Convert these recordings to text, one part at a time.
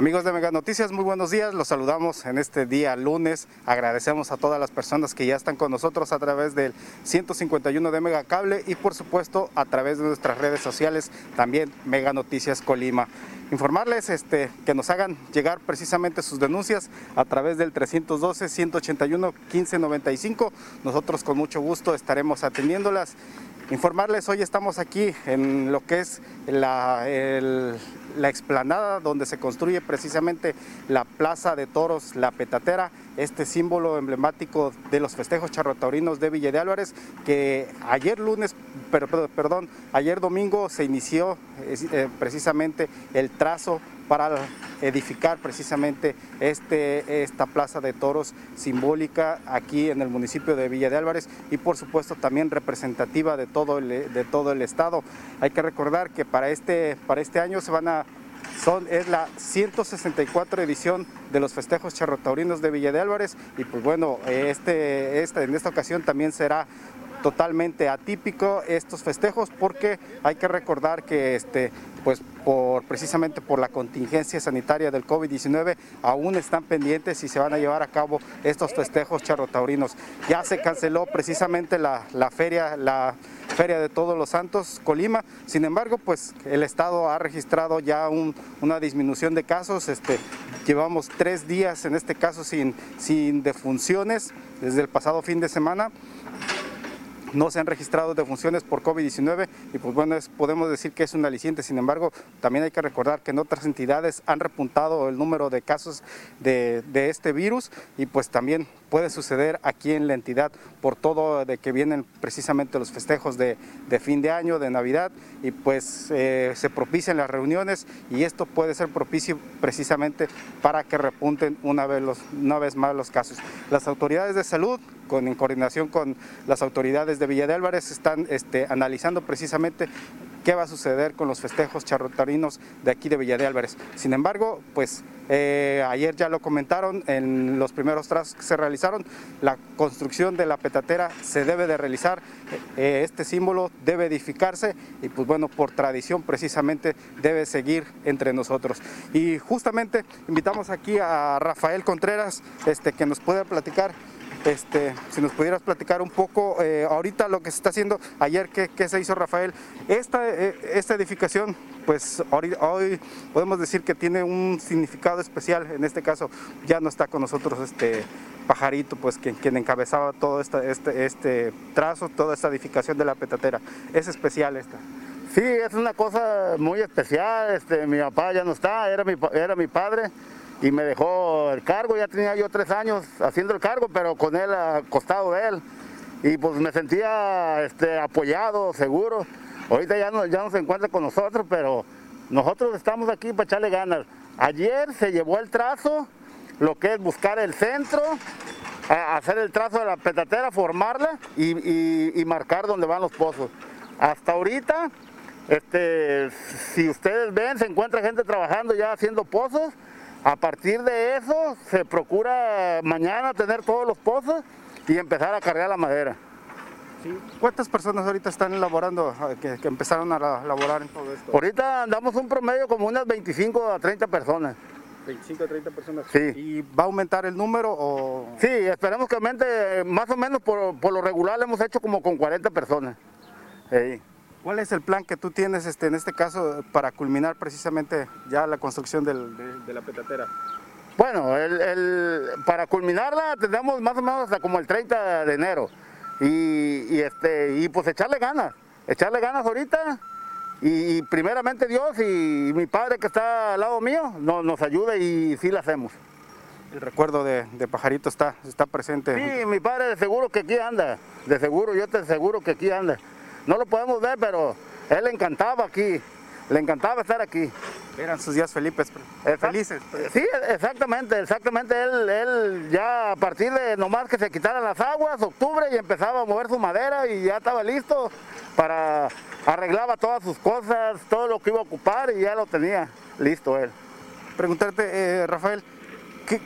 Amigos de Mega Noticias, muy buenos días. Los saludamos en este día lunes. Agradecemos a todas las personas que ya están con nosotros a través del 151 de Mega Cable y por supuesto a través de nuestras redes sociales, también Mega Noticias Colima. Informarles este, que nos hagan llegar precisamente sus denuncias a través del 312-181-1595. Nosotros con mucho gusto estaremos atendiéndolas. Informarles, hoy estamos aquí en lo que es la, explanada donde se construye precisamente la Plaza de Toros, la Petatera, este símbolo emblemático de los festejos charrotaurinos de Villa de Álvarez, que ayer lunes, per- per- perdón, ayer domingo se inició eh, precisamente el trazo para edificar precisamente este, esta plaza de toros simbólica aquí en el municipio de Villa de Álvarez y por supuesto también representativa de todo el, de todo el estado. Hay que recordar que para este, para este año se van a son, es la 164 edición de los festejos charrotaurinos de Villa de Álvarez y pues bueno, este, esta, en esta ocasión también será totalmente atípico estos festejos porque hay que recordar que este pues por precisamente por la contingencia sanitaria del COVID-19 aún están pendientes y se van a llevar a cabo estos festejos charrotaurinos. Ya se canceló precisamente la, feria la Feria de Todos los Santos Colima. Sin embargo, pues el estado ha registrado ya un- una disminución de casos. Este, llevamos tres días en este caso sin, sin defunciones desde el pasado fin de semana no se han registrado defunciones por COVID-19 y pues bueno, es- podemos decir que es un aliciente. Sin embargo, también hay que recordar que en otras entidades han repuntado el número de casos de, de este virus y pues también puede suceder aquí en la entidad por todo de que vienen precisamente los festejos de, fin de año, de Navidad y pues eh, se propician las reuniones y esto puede ser propicio precisamente para que repunten una vez, los, una vez más los casos. Las autoridades de salud con, en coordinación con las autoridades de Villa de Álvarez, están este, analizando precisamente qué va a suceder con los festejos charrotarinos de aquí de Villa de Álvarez. Sin embargo, pues eh, ayer ya lo comentaron en los primeros trazos que se realizaron, la construcción de la petatera se debe de realizar, eh, este símbolo debe edificarse y pues bueno, por tradición precisamente debe seguir entre nosotros. Y justamente invitamos aquí a Rafael Contreras, este, que nos pueda platicar este, si nos pudieras platicar un poco eh, ahorita lo que se está haciendo, ayer qué, se hizo Rafael. Esta, eh, esta edificación, pues hoy, podemos decir que tiene un significado especial, en este caso ya no está con nosotros este pajarito, pues quien, quien encabezaba todo este, este trazo, toda esta edificación de la petatera. Es especial esta. Sí, es una cosa muy especial. Este, mi papá ya no está, era mi, era mi padre y me dejó el cargo. Ya tenía yo tres años haciendo el cargo, pero con él al costado de él. Y pues me sentía este, apoyado, seguro. Ahorita ya no, ya no se encuentra con nosotros, pero nosotros estamos aquí para echarle ganas. Ayer se llevó el trazo, lo que es buscar el centro, hacer el trazo de la petatera, formarla y, y- y marcar dónde van los pozos. Hasta ahorita, este, si ustedes ven, se encuentra gente trabajando ya haciendo pozos. A partir de eso, se procura mañana tener todos los pozos y empezar a cargar la madera. ¿Cuántas personas ahorita están elaborando, eh, que, que empezaron a la- laborar en todo esto? Ahorita andamos un promedio como unas 25 a 30 personas. 25 o 30 personas. Sí. ¿Y va a aumentar el número o...? Sí, esperemos que aumente, más o menos por, por lo regular hemos hecho como con 40 personas. Sí. ¿Cuál es el plan que tú tienes este, en este caso para culminar precisamente ya la construcción del- de, de la petatera? Bueno, el- el- para culminarla tendremos más o menos hasta como el 30 de enero. Y, y, este, y pues echarle ganas, echarle ganas ahorita. Y, y primeramente Dios y mi padre que está al lado mío no- nos ayude y sí la hacemos. El recuerdo de, de Pajarito está, está presente. Sí, mi padre de seguro que aquí anda, de seguro, yo te aseguro que aquí anda. No lo podemos ver, pero él le encantaba aquí, le encantaba estar aquí. Eran sus días felices. felices. Sí, exactamente, exactamente. Él, él ya a partir de nomás que se quitaran las aguas, octubre, y empezaba a mover su madera y ya estaba listo para arreglaba todas sus cosas, todo lo que iba a ocupar y ya lo tenía listo él. Preguntarte, eh, Rafael,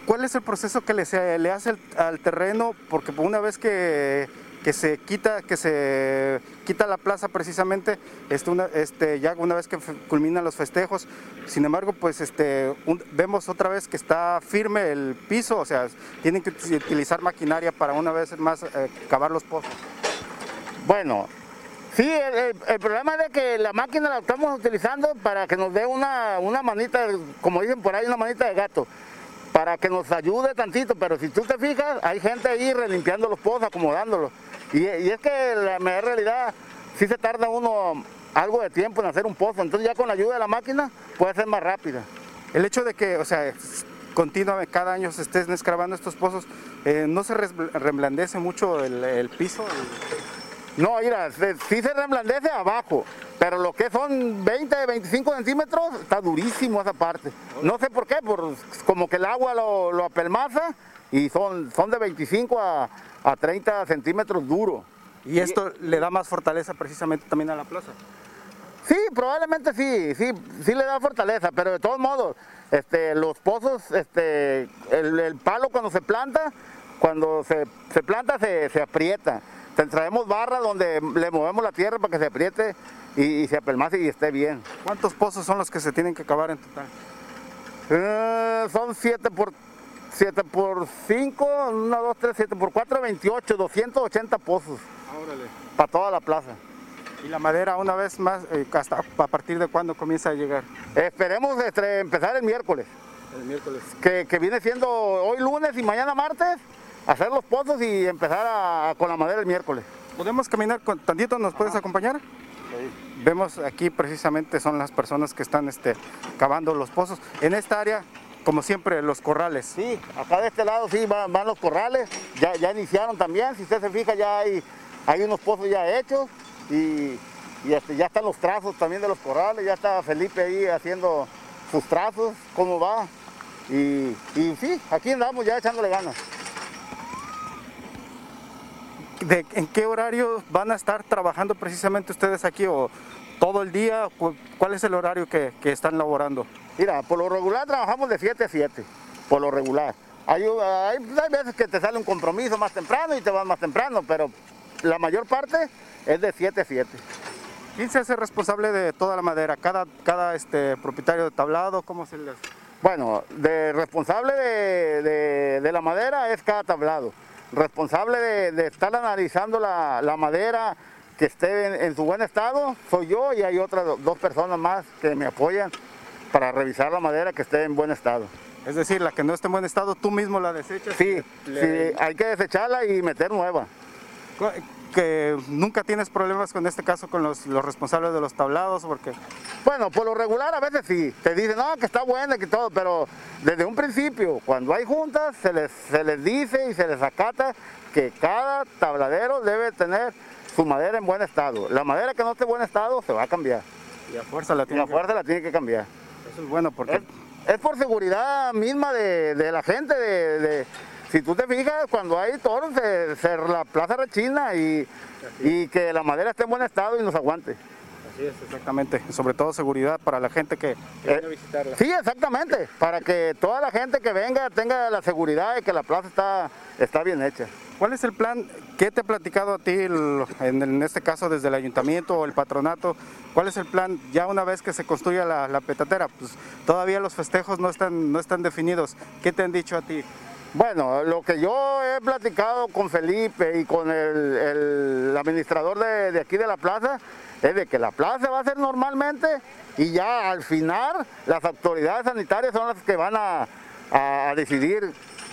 ¿cuál es el proceso que le, le hace al terreno? Porque una vez que que se quita, que se quita la plaza precisamente, este, este, ya una vez que culminan los festejos. Sin embargo, pues este, vemos otra vez que está firme el piso, o sea, tienen que utilizar maquinaria para una vez más eh, cavar los pozos. Bueno, sí, el, problema es que la máquina la estamos utilizando para que nos dé una, una manita, como dicen por ahí, una manita de gato para que nos ayude tantito, pero si tú te fijas, hay gente ahí relimpiando los pozos, acomodándolos. Y, es que la, en realidad sí se tarda uno algo de tiempo en hacer un pozo, entonces ya con la ayuda de la máquina puede ser más rápida. El hecho de que, o sea, continuamente cada año se estén escarbando estos pozos, eh, ¿no se reblandece mucho el, piso? No, mira, sí se reblandece abajo, pero lo que son 20, 25 centímetros, está durísimo esa parte. No sé por qué, por, como que el agua lo, lo apelmaza y son, son de 25 a, a 30 centímetros duro. ¿Y esto le da más fortaleza precisamente también a la plaza? Sí, probablemente sí, sí, sí le da fortaleza, pero de todos modos, este, los pozos, este, el, palo cuando se planta, cuando se, planta se, aprieta. Traemos barra donde le movemos la tierra para que se apriete y, se apelmace y esté bien. ¿Cuántos pozos son los que se tienen que cavar en total? Eh, son 7 por 7 por 5, 1, 2, 3, 7 por 4, 28, 280 pozos. Órale. Para toda la plaza. ¿Y la madera una vez más, eh, hasta a partir de cuándo comienza a llegar? Esperemos este, empezar el miércoles. El miércoles. Que, que, viene siendo hoy lunes y mañana martes, hacer los pozos y empezar a, con la madera el miércoles. ¿Podemos caminar con, tantito? ¿Nos puedes acompañar? Sí. Vemos aquí precisamente son las personas que están este, cavando los pozos. En esta área como siempre, los corrales. Sí, acá de este lado sí van, los corrales, ya, ya, iniciaron también, si usted se fija ya hay, hay unos pozos ya hechos y, este, ya están los trazos también de los corrales, ya está Felipe ahí haciendo sus trazos, cómo va. Y, y sí, aquí andamos ya echándole ganas. ¿De, ¿En qué horario van a estar trabajando precisamente ustedes aquí o todo el día? ¿Cuál es el horario que, que están laborando? Mira, por lo regular trabajamos de 7 a 7, por lo regular. Hay, hay, veces que te sale un compromiso más temprano y te vas más temprano, pero la mayor parte es de 7 a 7. ¿Quién se hace responsable de toda la madera? ¿Cada, cada este, propietario de tablado? ¿Cómo se les...? Bueno, de responsable de, la madera es cada tablado. Responsable de, estar analizando la, madera que esté en, su buen estado soy yo y hay otras dos personas más que me apoyan para revisar la madera que esté en buen estado. Es decir, la que no esté en buen estado, tú mismo la desechas. Sí, sí hay que desecharla y meter nueva. Que nunca tienes problemas con este caso con los, responsables de los tablados, porque... Bueno, por lo regular a veces sí, te dicen, no, que está buena, que todo, pero desde un principio, cuando hay juntas, se les, se les dice y se les acata que cada tabladero debe tener su madera en buen estado. La madera que no esté en buen estado se va a cambiar. Y a fuerza la tiene, y a fuerza la tiene que cambiar. Eso es bueno porque... Es, por seguridad misma de, la gente, de, si tú te fijas, cuando hay toros, se, la plaza rechina y, y que la madera esté en buen estado y nos aguante. Así es, exactamente. Sobre todo seguridad para la gente que, viene a visitarla. Sí, exactamente. Para que toda la gente que venga tenga la seguridad de que la plaza está, está bien hecha. ¿Cuál es el plan? ¿Qué te ha platicado a ti, en, este caso desde el ayuntamiento o el patronato? ¿Cuál es el plan ya una vez que se construya la, petatera? Pues todavía los festejos no están, no están definidos. ¿Qué te han dicho a ti? Bueno, lo que yo he platicado con Felipe y con el, administrador de, aquí de la plaza es de que la plaza va a ser normalmente y ya al final las autoridades sanitarias son las que van a, decidir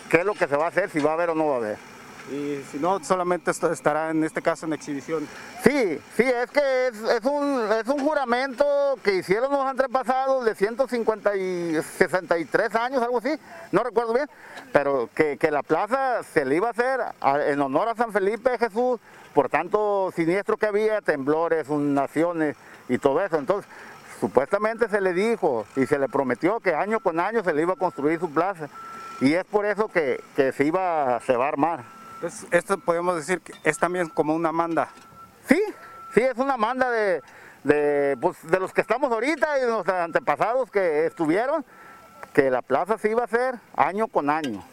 qué es lo que se va a hacer, si va a haber o no va a haber. Y si no, solamente estará en este caso en exhibición. Sí, sí, es que es, un, es un juramento que hicieron los antepasados de 150 y 63 años, algo así, no recuerdo bien, pero que, la plaza se le iba a hacer en honor a San Felipe Jesús, por tanto siniestro que había, temblores, naciones y todo eso. Entonces, supuestamente se le dijo y se le prometió que año con año se le iba a construir su plaza. Y es por eso que, que se, iba, se va a armar. Entonces, esto podemos decir que es también como una manda. Sí, sí, es una manda de, de, pues, de los que estamos ahorita y de los antepasados que estuvieron, que la plaza se iba a hacer año con año.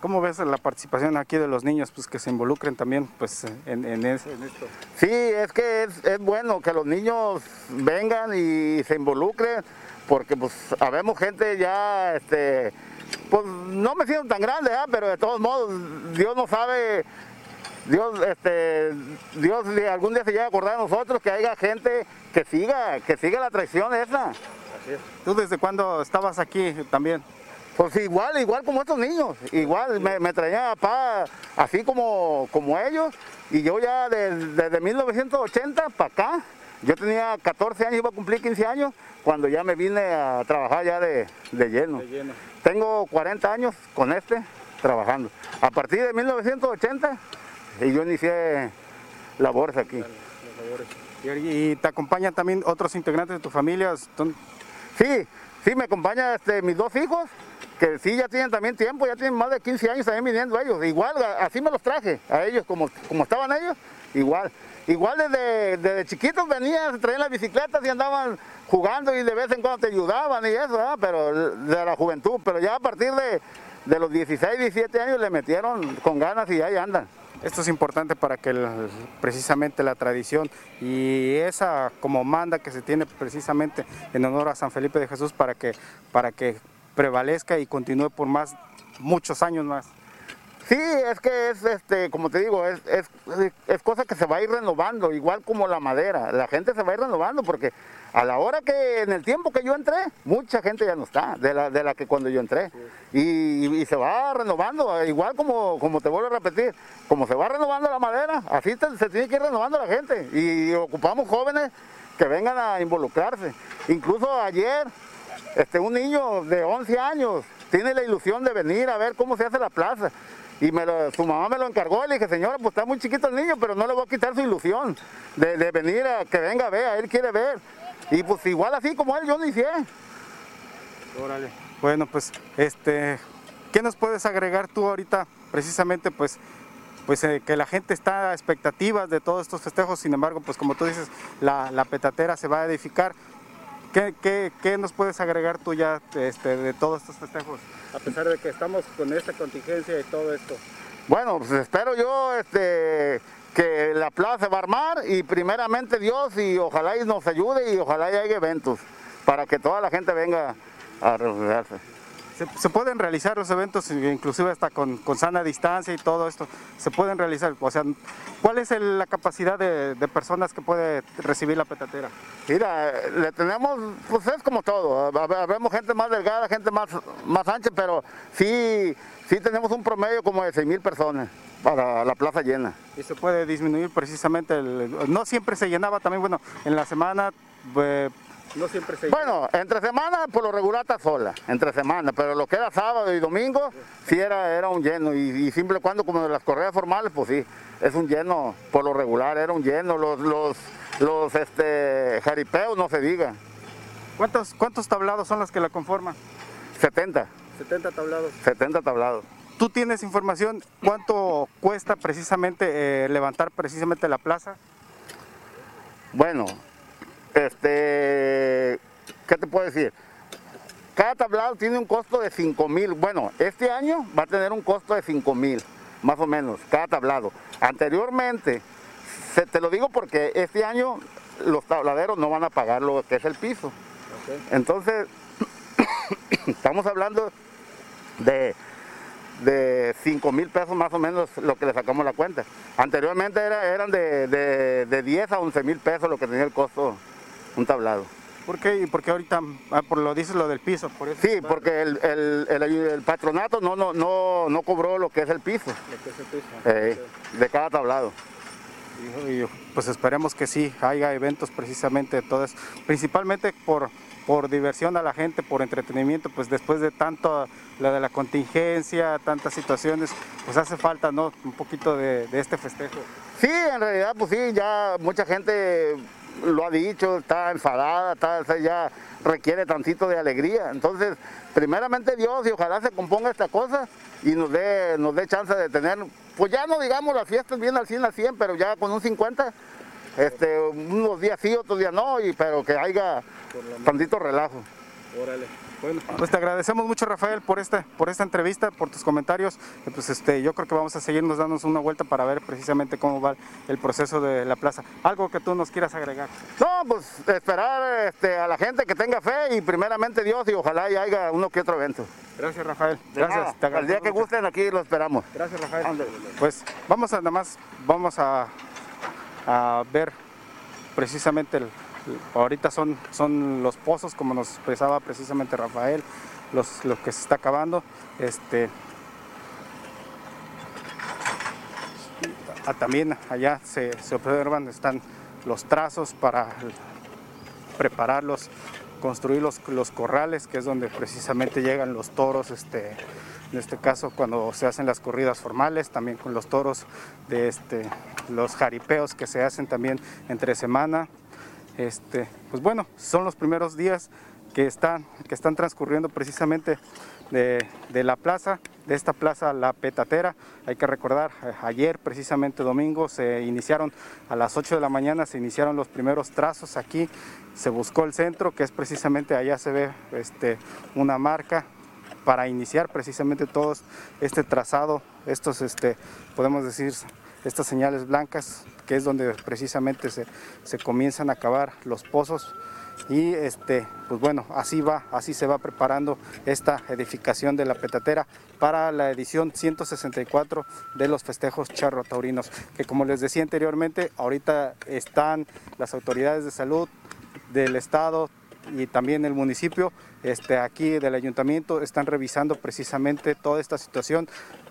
¿Cómo ves la participación aquí de los niños pues, que se involucren también pues, en, en, eso, en esto? Sí, es que es, es, bueno que los niños vengan y se involucren, porque pues habemos gente ya, este, pues no me siento tan grande, ¿eh? pero de todos modos Dios no sabe, Dios, este, Dios algún día se llega a acordar de nosotros que haya gente que siga, que siga la traición esa. Así es. ¿Tú desde cuándo estabas aquí también? Pues igual, igual como estos niños, igual me, me traía papá así como, como ellos y yo ya desde, desde 1980 para acá, yo tenía 14 años, iba a cumplir 15 años cuando ya me vine a trabajar ya de, de, lleno. De lleno. Tengo 40 años con este trabajando. A partir de 1980 y yo inicié labores aquí. ¿Y, y te acompañan también otros integrantes de tu familia? Sí, sí, me acompañan este, mis dos hijos que sí ya tienen también tiempo, ya tienen más de 15 años también viniendo ellos. Igual, así me los traje a ellos, como, como estaban ellos, igual. Igual desde, desde chiquitos venían, traían las bicicletas y andaban jugando y de vez en cuando te ayudaban y eso, pero de la juventud. Pero ya a partir de, de los 16, 17 años le metieron con ganas y ahí andan. Esto es importante para que precisamente la tradición y esa como manda que se tiene precisamente en honor a San Felipe de Jesús para que, para que prevalezca y continúe por más, muchos años más. Sí, es que es, este, como te digo, es, es, es, cosa que se va a ir renovando, igual como la madera. La gente se va a ir renovando porque a la hora que, en el tiempo que yo entré, mucha gente ya no está, de la, de la que cuando yo entré. Y, y, se va renovando, igual como, como te vuelvo a repetir, como se va renovando la madera, así te, se tiene que ir renovando la gente. Y ocupamos jóvenes que vengan a involucrarse. Incluso ayer este, un niño de 11 años tiene la ilusión de venir a ver cómo se hace la plaza. Y me su mamá me lo encargó, le dije, señora, pues está muy chiquito el niño, pero no le voy a quitar su ilusión de, de venir a que venga a ver, él quiere ver. Y pues igual así como él, yo lo hice. Órale. Bueno, pues, este, ¿qué nos puedes agregar tú ahorita? Precisamente, pues, pues eh, que la gente está a expectativas de todos estos festejos, sin embargo, pues como tú dices, la, la petatera se va a edificar. ¿Qué, qué, qué nos puedes agregar tú ya este, de todos estos festejos? A pesar de que estamos con esta contingencia y todo esto. Bueno, pues espero yo este, que la plaza se va a armar y primeramente Dios y ojalá y nos ayude y ojalá y haya eventos para que toda la gente venga a refugiarse. Se, se, pueden realizar los eventos, inclusive hasta con, con, sana distancia y todo esto, se pueden realizar. O sea, ¿cuál es el, la capacidad de, de, personas que puede recibir la petatera? Mira, le tenemos, pues es como todo, vemos gente más delgada, gente más, más ancha, pero sí, sí tenemos un promedio como de 6 mil personas para la plaza llena. Y se puede disminuir precisamente, el, no siempre se llenaba también, bueno, en la semana... Eh, no siempre se Bueno, entre semana por lo regular está sola, entre semana, pero lo que era sábado y domingo sí era, era un lleno y, y simple cuando como de las correas formales, pues sí, es un lleno, por lo regular era un lleno, los, los, los este, jaripeos no se diga. ¿Cuántos, ¿Cuántos tablados son los que la conforman? 70. 70 tablados. 70 tablados. ¿Tú tienes información cuánto cuesta precisamente eh, levantar precisamente la plaza? Bueno, este, ¿qué te puedo decir? Cada tablado tiene un costo de 5 mil. Bueno, este año va a tener un costo de 5 mil, más o menos, cada tablado. Anteriormente, se, te lo digo porque este año los tabladeros no van a pagar lo que es el piso. Okay. Entonces, estamos hablando de, de 5 mil pesos más o menos lo que le sacamos la cuenta. Anteriormente era, eran de, de, de 10 a 11 mil pesos lo que tenía el costo un tablado. ¿Por qué? ¿Y por qué ahorita, ah, por lo dices lo del piso? Por eso sí, porque el, el, el, el, patronato no, no, no, no cobró lo que es el piso, lo que es el piso. Eh, de cada tablado. Y, pues esperemos que sí haya eventos precisamente de todo eso, principalmente por, por diversión a la gente, por entretenimiento, pues después de tanto la de la contingencia, tantas situaciones, pues hace falta ¿no? un poquito de, de este festejo. Sí, en realidad pues sí, ya mucha gente lo ha dicho, está enfadada, está, ya requiere tantito de alegría. Entonces, primeramente Dios y ojalá se componga esta cosa y nos dé, nos dé chance de tener, pues ya no digamos las fiestas bien al 100 al 100, pero ya con un 50, este, unos días sí, otros días no, y, pero que haya tantito relajo. Órale. Bueno, pues te agradecemos mucho Rafael por esta, por esta entrevista, por tus comentarios. Pues este, yo creo que vamos a seguirnos dándonos una vuelta para ver precisamente cómo va el proceso de la plaza. Algo que tú nos quieras agregar. No, pues esperar este, a la gente que tenga fe y primeramente Dios y ojalá y haya uno que otro evento. Gracias Rafael. Gracias. Al día que gusten aquí lo esperamos. Gracias Rafael. Pues vamos a nada más, vamos a, a ver precisamente el, ahorita son, son los pozos, como nos expresaba precisamente Rafael, los, lo que se está acabando. Este, ah, también allá se, observan, están los trazos para prepararlos, construir los, los, corrales, que es donde precisamente llegan los toros, este, en este caso cuando se hacen las corridas formales, también con los toros de este, los jaripeos que se hacen también entre semana. Este, pues bueno, son los primeros días que están, que están transcurriendo precisamente de, la plaza, de esta plaza La Petatera. Hay que recordar, eh, ayer precisamente domingo se iniciaron a las 8 de la mañana, se iniciaron los primeros trazos aquí, se buscó el centro, que es precisamente allá se ve este, una marca para iniciar precisamente todo este trazado, estos, este, podemos decir, estas señales blancas, que es donde precisamente se, comienzan a acabar los pozos. Y este pues bueno así va así se va preparando esta edificación de la petatera para la edición 164 de los festejos charro taurinos que como les decía anteriormente ahorita están las autoridades de salud del estado y también el municipio este, aquí del ayuntamiento están revisando precisamente toda esta situación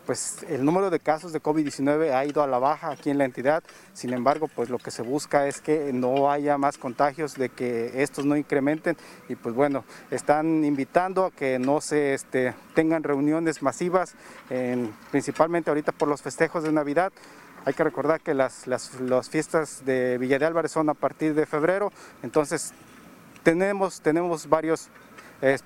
pues el número de casos de COVID-19 ha ido a la baja aquí en la entidad, sin embargo, pues lo que se busca es que no haya más contagios, de que estos no incrementen. Y pues bueno, están invitando a que no se este, tengan reuniones masivas, principalmente ahorita por los festejos de Navidad. Hay que recordar que las, las, fiestas de Villa de Álvarez son a partir de febrero, entonces tenemos, tenemos varios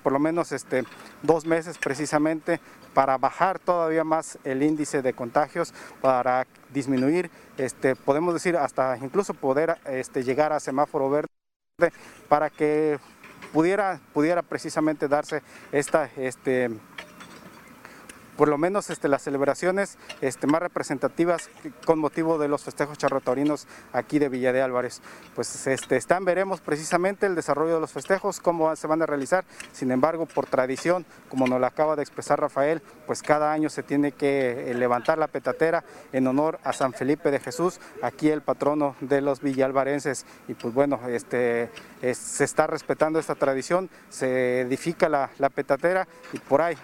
por lo menos este, dos meses precisamente para bajar todavía más el índice de contagios, para disminuir, este, podemos decir hasta incluso poder este, llegar a semáforo verde para que pudiera, pudiera precisamente darse esta, este, por lo menos este, las celebraciones este, más representativas con motivo de los festejos charrotaurinos aquí de Villa de Álvarez. Pues este, están, veremos precisamente el desarrollo de los festejos, cómo se van a realizar. Sin embargo, por tradición, como nos lo acaba de expresar Rafael, pues cada año se tiene que eh, levantar la petatera en honor a San Felipe de Jesús, aquí el patrono de los villalvarenses. Y pues bueno, este, se está respetando esta tradición, se edifica la, petatera y por ahí,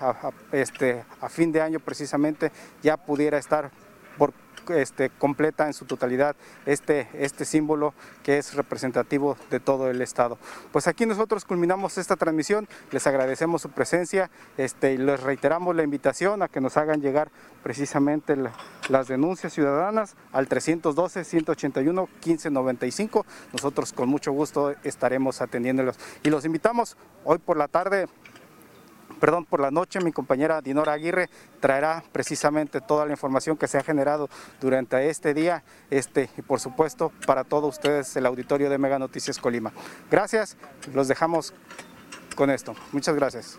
este, a fin de año precisamente ya pudiera estar por este, completa en su totalidad este, este símbolo que es representativo de todo el estado. Pues aquí nosotros culminamos esta transmisión, les agradecemos su presencia este, y les reiteramos la invitación a que nos hagan llegar precisamente las denuncias ciudadanas al 312-181-1595. Nosotros con mucho gusto estaremos atendiéndolos y los invitamos hoy por la tarde perdón, por la noche mi compañera Dinora Aguirre traerá precisamente toda la información que se ha generado durante este día este, y por supuesto para todos ustedes el auditorio de Mega Noticias Colima. Gracias, los dejamos con esto. Muchas gracias.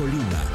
Colima.